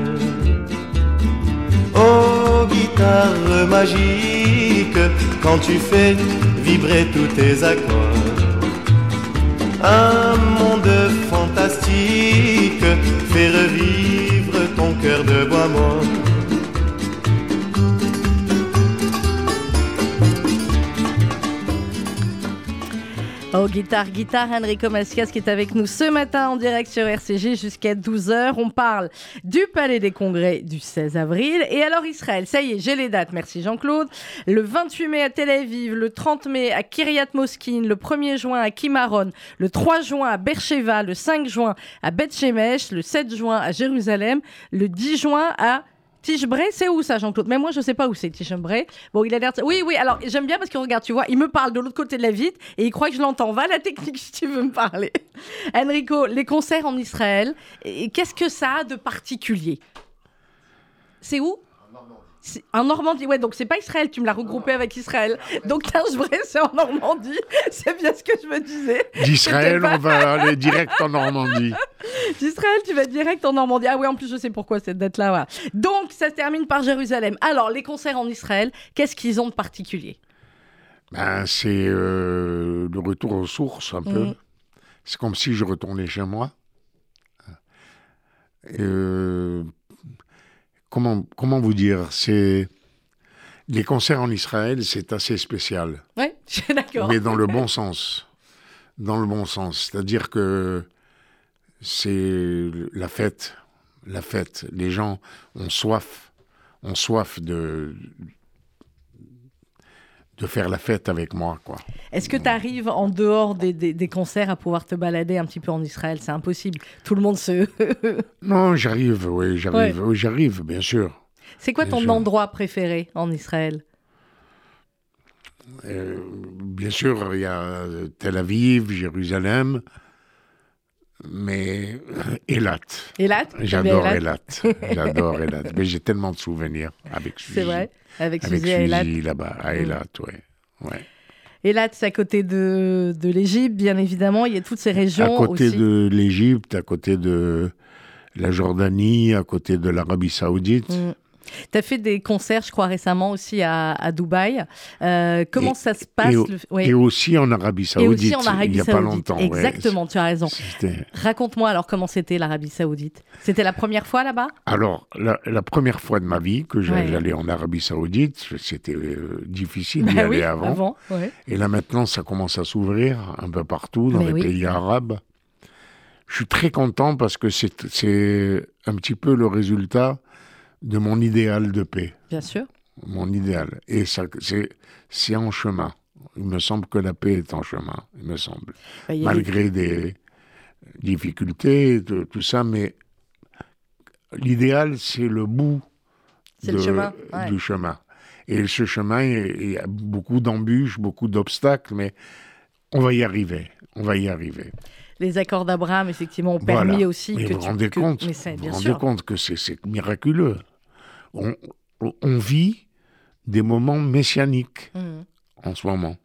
Oh guitare magique, quand tu fais vibrer tous tes accords. Un monde fantastique fait revivre ton cœur de bois mort.
Oh, guitare, guitare, Enrico Macias qui est avec nous ce matin en direct sur RCG jusqu'à 12h. On parle du Palais des Congrès du 16 avril. Et alors Israël, ça y est, j'ai les dates, merci Jean-Claude. Le 28 mai à Tel Aviv, le 30 mai à Kiryat Moskin, le 1er juin à Kimaron, le 3 juin à Beersheba, le 5 juin à Beth Shemesh, le 7 juin à Jérusalem, le 10 juin à Tichebray, c'est où ça, Jean-Claude? Mais moi, je sais pas où c'est Tichebray. Bon, il a l'air. Oui, oui. Alors, j'aime bien parce que regarde, tu vois, il me parle de l'autre côté de la vitre et il croit que je l'entends. Va à la technique si tu veux me parler. Enrico, les concerts en Israël, qu'est-ce que ça a de particulier? C'est où? En Normandie, ouais, donc c'est pas Israël, tu me l'as regroupé avec Israël. Donc Tichebray, c'est en Normandie. C'est bien ce que je me disais.
D'Israël,
pas-
on va aller direct en Normandie.
D'Israël, tu vas direct en Normandie. Ah oui, en plus, je sais pourquoi cette date-là. voilà. Donc, ça se termine par Jérusalem. Alors, les concerts en Israël, qu'est-ce qu'ils ont de particulier?
Ben, c'est euh, le retour aux sources, un peu.
Mhm.
C'est comme si je retournais chez moi. Euh, comment, comment vous dire C'est Les concerts en Israël, c'est assez spécial.
Oui, je suis d'accord.
mais dans le bon sens. Dans le bon sens. C'est-à-dire que c'est la fête. la fête. Les gens ont soif, ont soif de de faire la fête avec moi, quoi.
Est-ce que tu arrives en dehors des, des- des concerts à pouvoir te balader un petit peu en Israël? C'est impossible. Tout le monde se.
Non, j'arrive, oui, j'arrive, oui, j'arrive, bien sûr.
C'est quoi
Bien
ton
sûr.
endroit préféré en Israël?
Euh, bien sûr, il y a euh, Tel Aviv, Jérusalem, mais euh, Eilat.
Elat?
J'adore
Elat.
J'adore Eilat. Mais j'ai tellement de souvenirs avec.
C'est vrai Avec
Avec
Suzy Elat.
Là-bas, à Eilat, ouais. ouais.
Elat, c'est à côté de, de l'Égypte, bien évidemment. Il y a toutes ces régions
À côté
aussi.
de l'Égypte, à côté de la Jordanie, à côté de l'Arabie Saoudite.
Tu as fait des concerts, je crois, récemment aussi à, à Dubaï. Euh, comment
Et-
ça se passe
et, au-
le- ouais.
et aussi en Arabie
Et
Saoudite.
aussi en Arabie
il n'y a
Saoudite.
pas longtemps. ouais.
Exactement, tu as raison. Raconte-moi alors comment c'était l'Arabie Saoudite. C'était la première fois là-bas?
Alors, la, la première fois de ma vie que j'a-
Ouais.
j'allais en Arabie Saoudite, c'était euh, difficile d'y
Bah
aller
oui,
avant.
ouais.
Et là maintenant, ça commence à s'ouvrir un peu partout dans
Mais
les
oui.
pays arabes. Je suis très content parce que c'est un petit peu le résultat de mon idéal de paix,
Bien sûr.
mon idéal. Et ça, c'est en chemin. Il me semble que la paix est en chemin, il me semble.
Bah,
Malgré des difficultés, de- tout ça, mais l'idéal, c'est le bout
C'est le
de-
chemin, ouais.
du chemin. Et ce chemin, il y a beaucoup d'embûches, beaucoup d'obstacles, mais on va y arriver. On va y arriver.
Les accords d'Abraham, effectivement, ont permis
Voilà.
aussi
Mais
que
vous
tu...
vous rendez
que-
compte?
Mais
Vous vous rendez compte que c'est miraculeux. On, on vit des moments messianiques
Mhm.
en ce moment.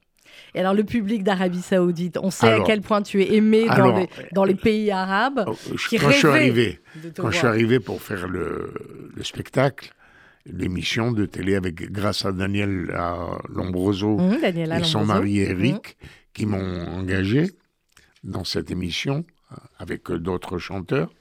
Et alors, le public d'Arabie Saoudite, on sait à quel point tu es aimé dans, les, dans les pays arabes. Qui
Quand je suis arrivé, quand je suis arrivé pour faire le, le spectacle, l'émission de télé avec grâce à Daniel à Lombroso
Daniela
et son mari Eric qui m'ont engagé dans cette émission euh, avec euh, d'autres chanteurs.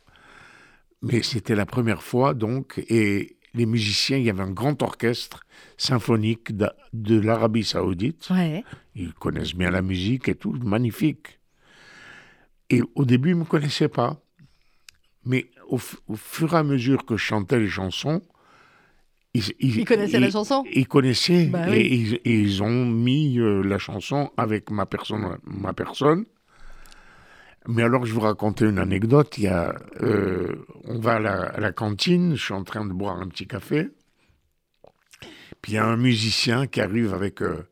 Mais c'était la première fois donc et les musiciens, il y avait un grand orchestre symphonique de l'Arabie Saoudite.
Ouais.
Ils connaissent bien la musique et tout, magnifique. Et au début, ils ne me connaissaient pas. Mais au, fu- au fur et à mesure que je chantais les chansons, ils,
Ils connaissaient la chanson?
Ils connaissaient
Bah
et,
oui.
ils, et ils ont mis euh, la chanson avec ma personne, ma personne. Mais alors, je vais vous raconter une anecdote. Il y a, euh, on va à la, à la cantine, je suis en train de boire un petit café. Puis il y a un musicien qui arrive avec euh,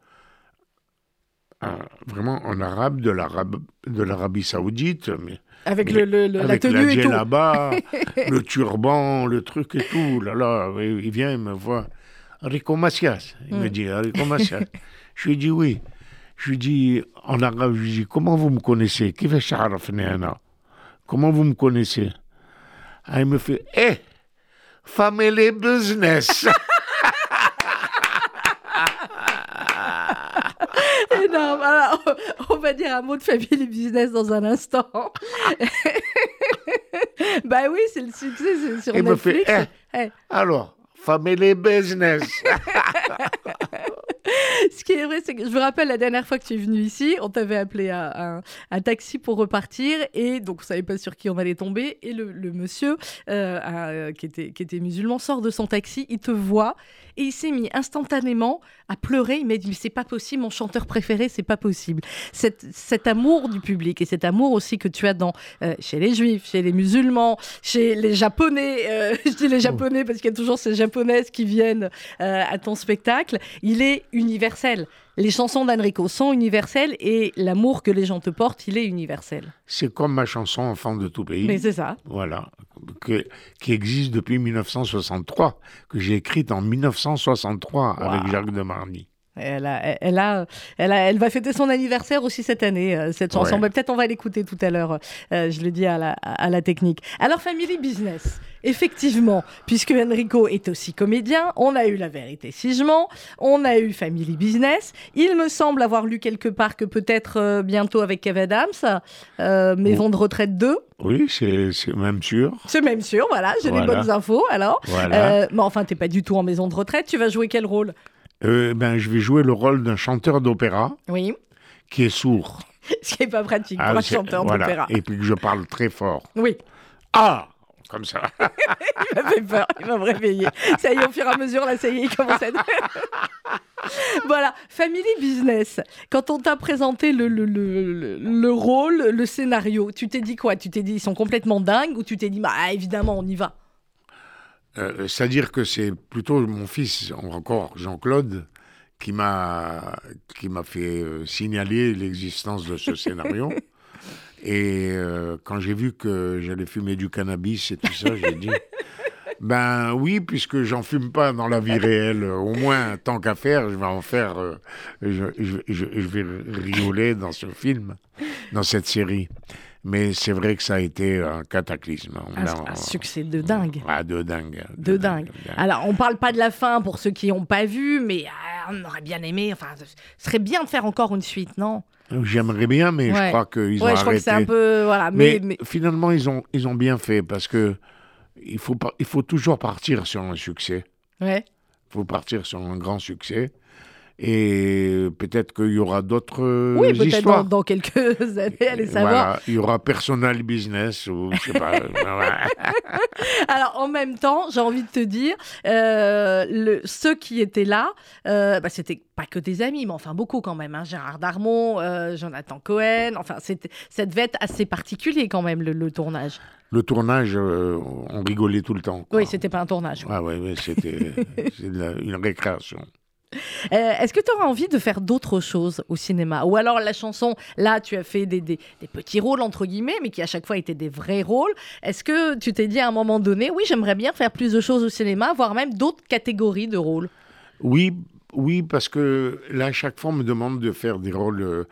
un- vraiment en arabe de l'arabe de l'Arabie Saoudite, mais
Avec,
mais
le, le- le- la
avec
tenue et tout.
djellaba, le turban, le truc et tout. Là, là, il vient, il me voit. Rico Macias. Il me dit, Rico Macias. je lui dis oui. Je lui dis en arabe, je lui dis comment vous me connaissez? Qui fait Sharaf Comment vous me connaissez? Ah, Il me fait Eh Family business
on va dire un mot de family business dans un instant. bah oui, c'est le succès, c'est sur
Il Netflix. Me fait, eh,
eh.
Alors, family business.
Ce qui est vrai, c'est que je me rappelle la dernière fois que tu es venu ici, on t'avait appelé un, un- taxi pour repartir et donc on savait pas sur qui on allait tomber et le, monsieur euh, euh, qui était musulman sort de son taxi, il te voit et il s'est mis instantanément à pleurer. Il m'a dit c'est pas possible, mon chanteur préféré, c'est pas possible. Cet, cet amour du public et cet amour aussi que tu as dans euh, chez les juifs, chez les musulmans, chez les japonais. euh, je dis les japonais parce qu'il y a toujours ces japonaises qui viennent euh, à ton spectacle. Il est universel. Les chansons d'Enrico sont universelles et l'amour que les gens te portent, il est universel.
C'est comme ma chanson Enfant de tout pays.
Mais c'est ça.
Voilà, que- qui existe depuis 1963, que j'ai écrite en 1963 avec. Jacques de Marny.
Elle, a, elle, a, elle, a- elle va fêter son anniversaire aussi cette année, euh, cette chanson.
Ouais.
Mais Peut-être on va l'écouter tout à l'heure, euh, je le dis à la, à la technique. Alors, Family Business, effectivement, puisque Enrico est aussi comédien, on a eu La vérité si je mens, on a eu Family Business. Il me semble avoir lu quelque part que peut-être euh, bientôt avec Kev Adams, euh, Maison de retraite 2.
Oui, c'est même sûr.
C'est même sûr, voilà, j'ai les bonnes infos alors.
Voilà.
Mais enfin, t'es pas du tout en maison de retraite, tu vas jouer quel rôle?
Euh, ben, je vais jouer le rôle d'un chanteur d'opéra
Oui,
qui est sourd.
ce qui est pas pratique
Ah,
pour un chanteur
voilà.
d'opéra.
Et puis que je parle très fort.
Oui.
Ah comme ça.
il m'a fait peur, il m'a réveillé. Ça y est, au fur et à mesure, là, ça y est, il commence à être... voilà, Family Business. Quand on t'a présenté le, le, le, le, rôle, le scénario, tu t'es dit quoi? Tu t'es dit ils sont complètement dingues ou tu t'es dit bah évidemment on y va?
Euh, C'est-à-dire que c'est plutôt mon fils, encore Jean-Claude, qui m'a qui m'a fait euh, signaler l'existence de ce scénario. Et euh, quand j'ai vu que j'allais fumer du cannabis et tout ça, j'ai dit ben oui, puisque j'en fume pas dans la vie réelle. Au moins, tant qu'à faire, je vais en faire. Euh, je, je, je, vais rigoler dans ce film, dans cette série. Mais c'est vrai que ça a été un cataclysme.
Un, succès de dingue.
Ah, de dingue.
De, dingue. Alors, on parle pas de la fin pour ceux qui n'ont pas vu, mais ah, on aurait bien aimé. Enfin, ce serait bien de faire encore une suite, non?
J'aimerais bien, mais je crois qu'ils ont ouais, je Crois que c'est
un peu voilà. Mais,
mais, finalement, ils ont ils ont bien fait parce que il faut, il faut toujours partir sur un succès.
Ouais.
Il faut partir sur un grand succès. Et peut-être qu'il y aura d'autres
oui,
histoires.
Dans, dans, quelques années, allez savoir. Voilà,
il y aura personal business ou je sais pas.
Alors en même temps, j'ai envie de te dire, euh, le, ceux qui étaient là, euh, bah, c'était pas que des amis, mais enfin beaucoup quand même. Hein. Gérard Darmon, euh, Jonathan Cohen, enfin ça devait être assez particulier quand même le, tournage.
Le tournage, on rigolait tout le temps.
Oui, c'était pas un tournage.
Ah oui, c'était une récréation.
Euh, est-ce que tu auras envie de faire d'autres choses au cinéma? Ou alors la chanson, là, tu as fait des, des, petits rôles, entre guillemets, mais qui à chaque fois étaient des vrais rôles. Est-ce que tu t'es dit à un moment donné, oui, j'aimerais bien faire plus de choses au cinéma, voire même d'autres catégories de rôles?
Oui, oui, parce que là, chaque fois, on me demande de faire des rôles... Euh,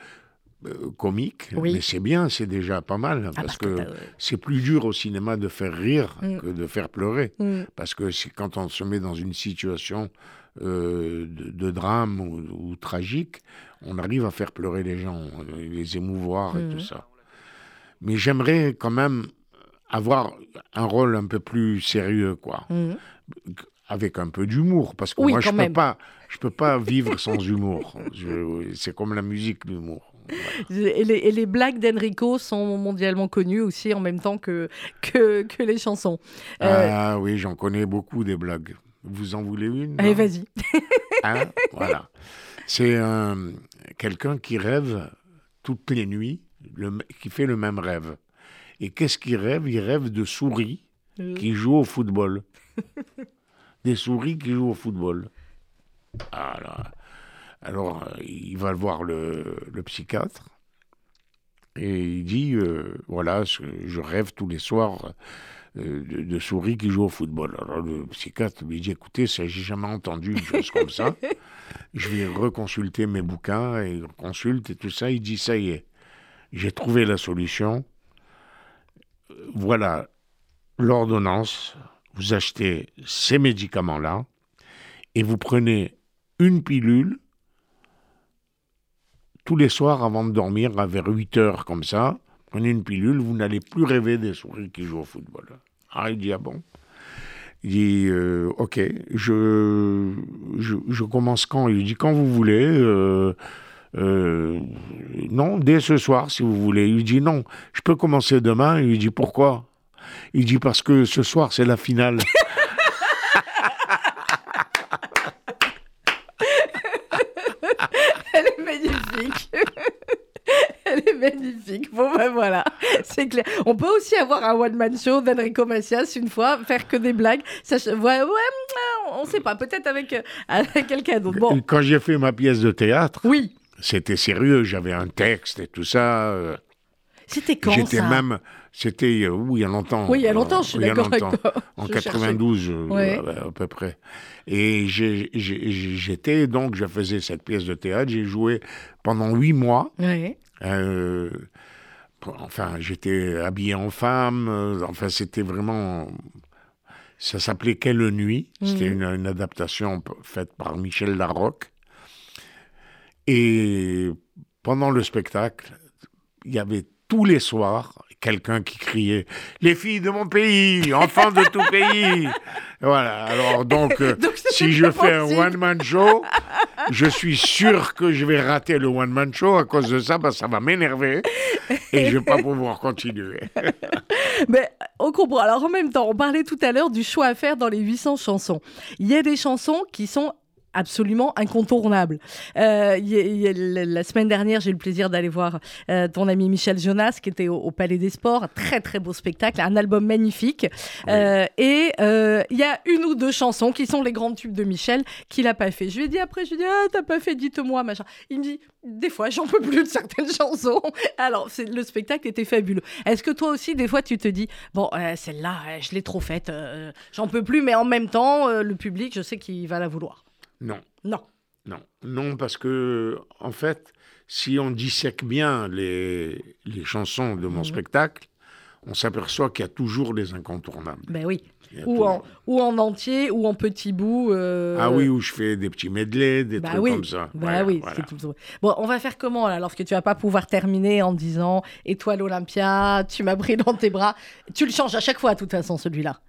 euh, comiques, mais c'est bien, c'est déjà pas mal, ah, parce, que, c'est plus dur au cinéma de faire rire mm. que de faire pleurer, mm. parce que c'est quand on se met dans une situation euh, de, drame ou, tragique, on arrive à faire pleurer les gens, les émouvoir et tout mhm. ça. Mais j'aimerais quand même avoir un rôle un peu plus sérieux, quoi. Mhm. Avec un peu d'humour, parce que moi, je ne peux, pas, je peux pas vivre sans humour. C'est comme la musique, l'humour.
Et, les, blagues d'Enrico sont mondialement connues aussi en même temps que, que, que les chansons.
Euh, ah oui, j'en connais beaucoup des blagues. Vous en voulez une
Allez, vas-y.
Hein voilà. C'est quelqu'un qui rêve toutes les nuits, qui fait le même rêve. Et qu'est-ce qu'il rêve? Il rêve de souris euh. qui jouent au football. Des souris qui jouent au football. Alors, alors il va voir le, le psychiatre et il dit euh, voilà, je rêve tous les soirs euh, de, souris qui jouent au football. Alors le psychiatre lui dit écoutez, j'ai jamais entendu une chose comme ça. Je vais reconsulter mes bouquins et il consulte et tout ça. Il dit ça y est, j'ai trouvé la solution. Voilà l'ordonnance. Vous achetez ces médicaments-là et vous prenez une pilule tous les soirs avant de dormir, vers 8 heures comme ça, prenez une pilule, vous n'allez plus rêver des souris qui jouent au football. Ah, il dit, ah bon? Il dit, euh, ok, je, je, commence quand? Il dit, quand vous voulez. Euh, euh, non, dès ce soir, si vous voulez. Il dit, non, je peux commencer demain. Il dit, pourquoi? Il dit, parce que ce soir, c'est la finale.
Elle est magnifique. Elle est magnifique. Bon, ben voilà, c'est clair. On peut aussi avoir un one-man show d'Enrico Macias une fois, faire que des blagues. Ça, ouais, ouais, on sait pas, peut-être avec, euh, avec quelqu'un d'autre. Bon.
Quand j'ai fait ma pièce de théâtre,
oui.
c'était sérieux, j'avais un texte et tout ça. Euh.
C'était quand
J'étais même, c'était, euh, oui, il y a longtemps.
Oui, il y a longtemps, je suis d'accord avec
toi. En 92, à peu près. Et j'étais, donc, je faisais cette pièce de théâtre, j'ai joué pendant huit mois.
Oui.
Euh, enfin, j'étais habillé en femme. Euh, enfin, c'était vraiment. Ça s'appelait Quelle nuit. C'était mhm. une, adaptation faite par Michel Larocque. Et pendant le spectacle, il y avait tous les soirs quelqu'un qui criait Les filles de mon pays, enfants de tout pays. Voilà. Alors, donc, euh, si je fais un one-man show, je suis sûr que je vais rater le one-man show à cause de ça, parce que ça va m'énerver et je vais pas pouvoir continuer.
Mais on comprend. Alors en même temps, on parlait tout à l'heure du choix à faire dans les 800 chansons. Il y a des chansons qui sont absolument incontournable. Euh, y a- y a- la semaine dernière, j'ai eu le plaisir d'aller voir euh, ton ami Michel Jonas, qui était au, au Palais des Sports. Un Très, très beau spectacle, un album magnifique. Euh, et il y a une ou deux chansons qui sont les grands tubes de Michel qu'il n'a pas fait. Je lui ai dit après, je lui ai dit, ah, t'as pas fait, dites-moi, machin. Il me dit, des fois, j'en peux plus de certaines chansons. Alors, le spectacle était fabuleux. Est-ce que toi aussi, des fois, tu te dis, bon, celle-là, je l'ai trop faite, j'en peux plus, mais en même temps, le public, je sais qu'il va la vouloir.
Non,
Non.
non, non, parce que, en fait, si on dissèque bien les, les chansons de mon
Mhm.
spectacle, on s'aperçoit qu'il y a toujours des incontournables.
Ben oui. Ou en, ou en entier, ou en petits bouts. euh,
Ah oui, où je fais des petits medley, des
Bah
trucs
oui,
comme ça.
bah
Voilà,
oui,
voilà.
c'est tout. Bon, on va faire comment là, lorsque tu vas pas pouvoir terminer en disant Étoile Olympia, tu m'as pris dans tes bras. Tu le changes à chaque fois, de toute façon, celui-là.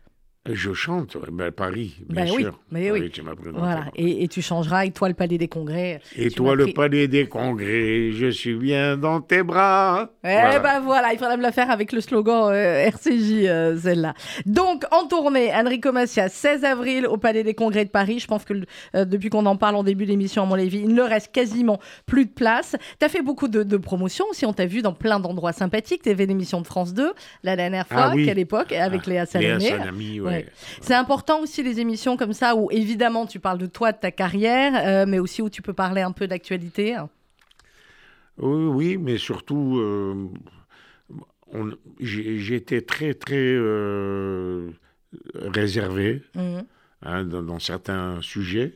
Et Je chante, ouais, ben, Paris, bien
Ben oui,
sûr.
mais oui.
Paris, tu
Voilà. Et, et tu changeras Étoile Palais des Congrès.
Et toi, le
pris-
palais des congrès, je suis bien dans tes bras.
Eh
Voilà.
ben voilà, il faudrait me la faire avec le slogan euh, RCJ, euh, celle-là. Donc, en tournée, Enrico Macias, 16 avril au Palais des Congrès de Paris. Je pense que euh, depuis qu'on en parle en début d'émission, à mon avis, il ne reste quasiment plus de place. Tu as fait beaucoup de, de promotions aussi, on t'a vu dans plein d'endroits sympathiques. Tu avais l'émission de France 2 la dernière fois,
Ah oui.
quelle époque, avec Léa
Léa
Salamé.
Salami, ouais.
Ouais. C'est important aussi les émissions comme ça où évidemment tu parles de toi, de ta carrière, euh, mais aussi où tu peux parler un peu d'actualité.
Oui, oui, mais surtout, euh, j'ai été très, très euh, réservé
Mhm.
hein, dans, dans certains sujets.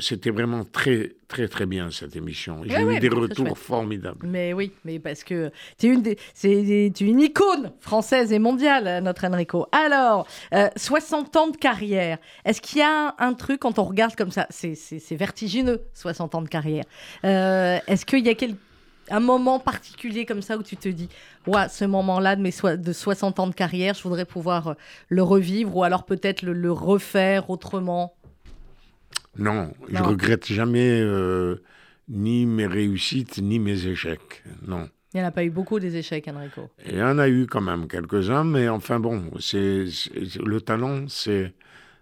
C'était vraiment très, très, très bien cette émission. J'ai
Ouais,
eu
ouais,
des retours formidables.
Mais oui, mais parce que tu es une, des- c'est- tu es une icône française et mondiale, notre Enrico. Alors, euh, 60 ans de carrière. Est-ce qu'il y a un, truc quand on regarde comme ça C'est vertigineux, 60 ans de carrière. Euh, Est-ce qu'il y a quel- un moment particulier comme ça où tu te dis, ouais, ce moment-là de, mes soi- de 60 ans de carrière, je voudrais pouvoir le revivre ou alors peut-être le, le refaire autrement?
Non, je
Non.
regrette jamais euh, ni mes réussites, ni mes échecs. Non.
Il n'y en a pas eu beaucoup des échecs, Enrico.
Il y en a eu quand même quelques-uns, mais enfin bon, c'est le talent, c'est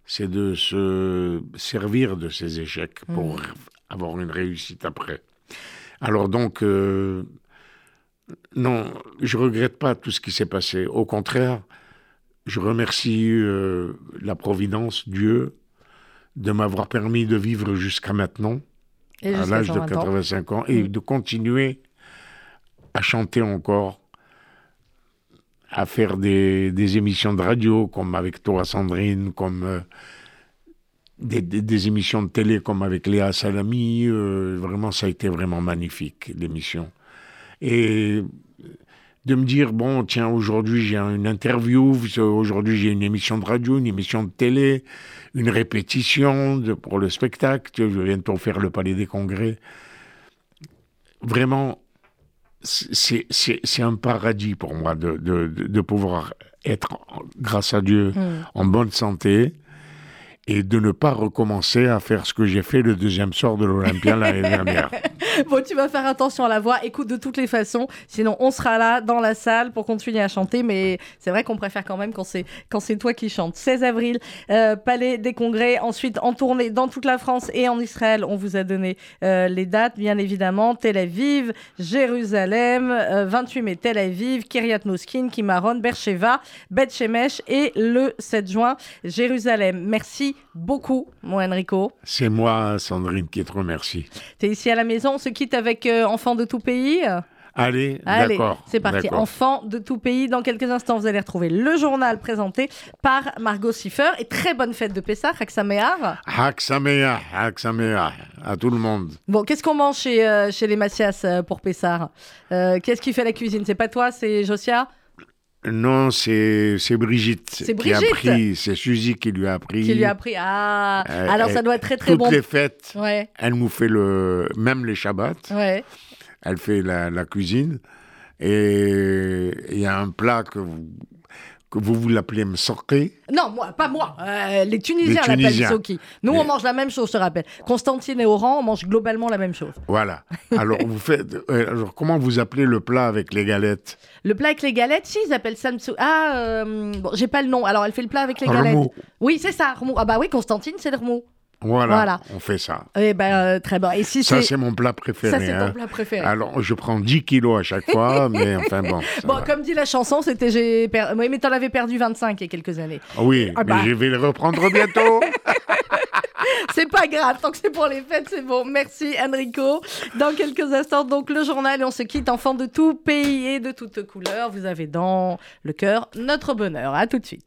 c'est de se servir de ces échecs pour avoir une réussite après. Alors donc, euh, non, je regrette pas tout ce qui s'est passé. Au contraire, je remercie euh, la Providence, Dieu, de m'avoir permis de vivre jusqu'à maintenant
Et
à l'âge de
120 ans.
85 ans et
Mm.
de continuer à chanter encore, à faire des, des émissions de radio comme avec toi Sandrine, comme euh, des, des- des émissions de télé comme avec Léa Salami. euh, vraiment, ça a été vraiment magnifique l'émission. Et de me dire, bon, tiens, aujourd'hui j'ai une interview, aujourd'hui j'ai une émission de radio, une émission de télé, une répétition de- pour le spectacle, je vais bientôt faire le Palais des Congrès. Vraiment, c'est un paradis pour moi de, de, de- de pouvoir être, grâce à Dieu,
Mm.
en bonne santé et de ne pas recommencer à faire ce que j'ai fait le deuxième sort de l'Olympia l'année dernière.
Bon, tu vas faire attention à la voix. Écoute, de toutes les façons, sinon on sera là dans la salle pour continuer à chanter. Mais c'est vrai qu'on préfère quand même quand c'est quand c'est toi qui chantes. 16 avril, euh, Palais des Congrès. Ensuite, en tournée dans toute la France et en Israël. On vous a donné euh, les dates, bien évidemment. Tel Aviv, Jérusalem, euh, 28 mai, Tel Aviv, Kiryat Moskin, Kimaron, Beersheva, Beth Shemesh et le 7 juin, Jérusalem. Merci beaucoup, mon Enrico.
C'est moi, Sandrine, qui te remercie.
T'es ici à la maison. On se quitte avec euh, Enfants de tout pays.
Allez,
Allez,
d'accord.
c'est parti. Enfants de tout pays. Dans quelques instants, vous allez retrouver le journal présenté par Margot Siffer. Et très bonne fête de Pessah, Raksaméar.
Hak Sameach, Hak Sameach, à tout le monde.
Bon, qu'est-ce qu'on mange chez, euh, chez les Macias euh, pour Pessah? Euh, Qu'est-ce qui fait la cuisine? C'est pas toi, c'est Josia?
Non, c'est c'est Brigitte,
C'est
qui a
Brigitte
appris, c'est Suzy qui lui a appris.
qui lui a appris. Ah,
Euh,
alors ça doit être très très
Toutes
bon.
les fêtes,
Ouais,
elle nous fait le, même les Shabbats,
ouais.
elle fait la, la cuisine. Et il y a un plat que vous- que vous vous l'appelez Msorké.
Non, moi, pas moi. Euh, les Tunisiens l'appellent
Tunisiens.
Soki. Nous, on mange la même chose, je te rappelle. Constantine et Oran, on mange globalement la même chose.
Voilà. Alors, vous faites, euh, alors, comment vous appelez le plat avec les galettes
Le plat avec les galettes, si, ils appellent ça Ah, euh, bon, j'ai pas le nom. Alors, elle fait le plat avec les galettes. Oui, c'est ça, remous. Ah bah oui, Constantine, c'est le remous.
Voilà,
Voilà.
on fait ça.
Eh ben, euh, très bien. Et si
Ça,
c'est...
mon plat
Ça,
préféré.
c'est
hein.
ton plat préféré.
Alors, je prends 10 kilos à chaque fois, mais enfin bon.
Bon,
va.
comme dit la chanson, c'était j'ai per- Oui, mais t'en avais perdu 25 il y a quelques années.
Oui,
Ah bah.
mais je vais le reprendre bientôt.
C'est pas grave, tant que c'est pour les fêtes, c'est bon. Merci Enrico. Dans quelques instants, donc le journal et on se quitte, enfants de tout pays et de toutes couleurs. Vous avez dans le cœur notre bonheur. À tout de suite.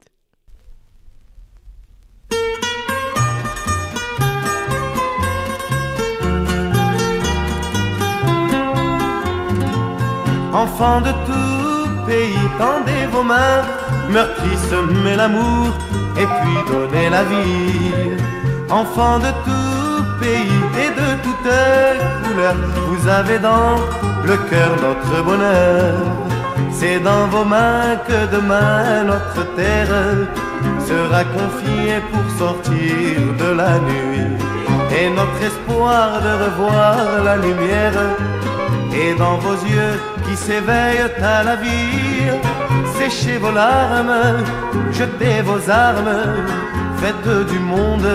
Enfants de tout pays, tendez vos mains, meurtri semez l'amour et puis donnez la vie. Enfants de tout pays et de toutes couleurs, vous avez dans le cœur notre bonheur. C'est dans vos mains que demain notre terre sera confiée pour sortir de la nuit. Et notre espoir de revoir la lumière et dans vos yeux qui s'éveillent à la vie, séchez vos larmes, jetez vos armes, faites du monde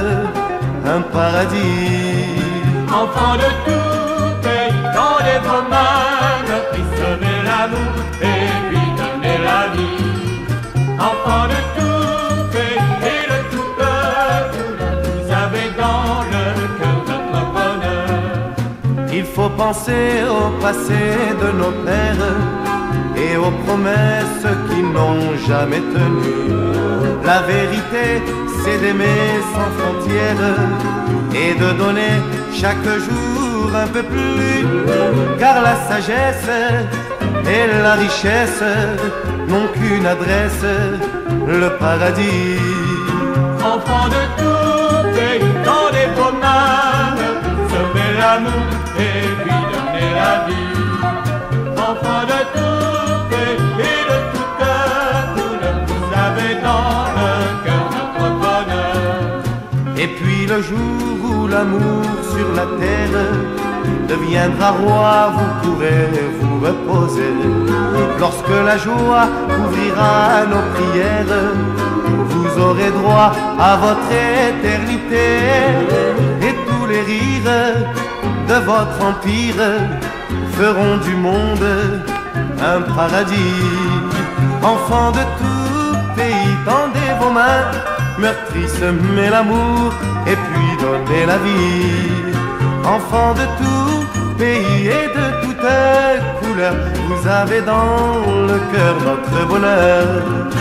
un paradis.
Enfants de tout pays, tendez vos mains, frissonnez l'amour et puis donnez la vie. Enfants de
Il faut penser au passé de nos pères et aux promesses qui n'ont jamais tenu. La vérité, c'est d'aimer sans frontières et de donner chaque jour un peu plus. Car la sagesse et la richesse n'ont qu'une adresse, le paradis.
Enfants de tout et puis donnez la vie. Enfants de tout et de toute couleur, vous avez dans le cœur notre bonheur.
Et puis le jour où l'amour sur la terre deviendra roi, vous pourrez vous reposer. Lorsque la joie couvrira nos prières, vous aurez droit à votre éternité. Et tous les rires de votre empire feront du monde un paradis. Enfants de tout pays, tendez vos mains, meurtri semez l'amour et puis donnez la vie. Enfants de tout pays et de toutes couleurs, vous avez dans le cœur notre bonheur.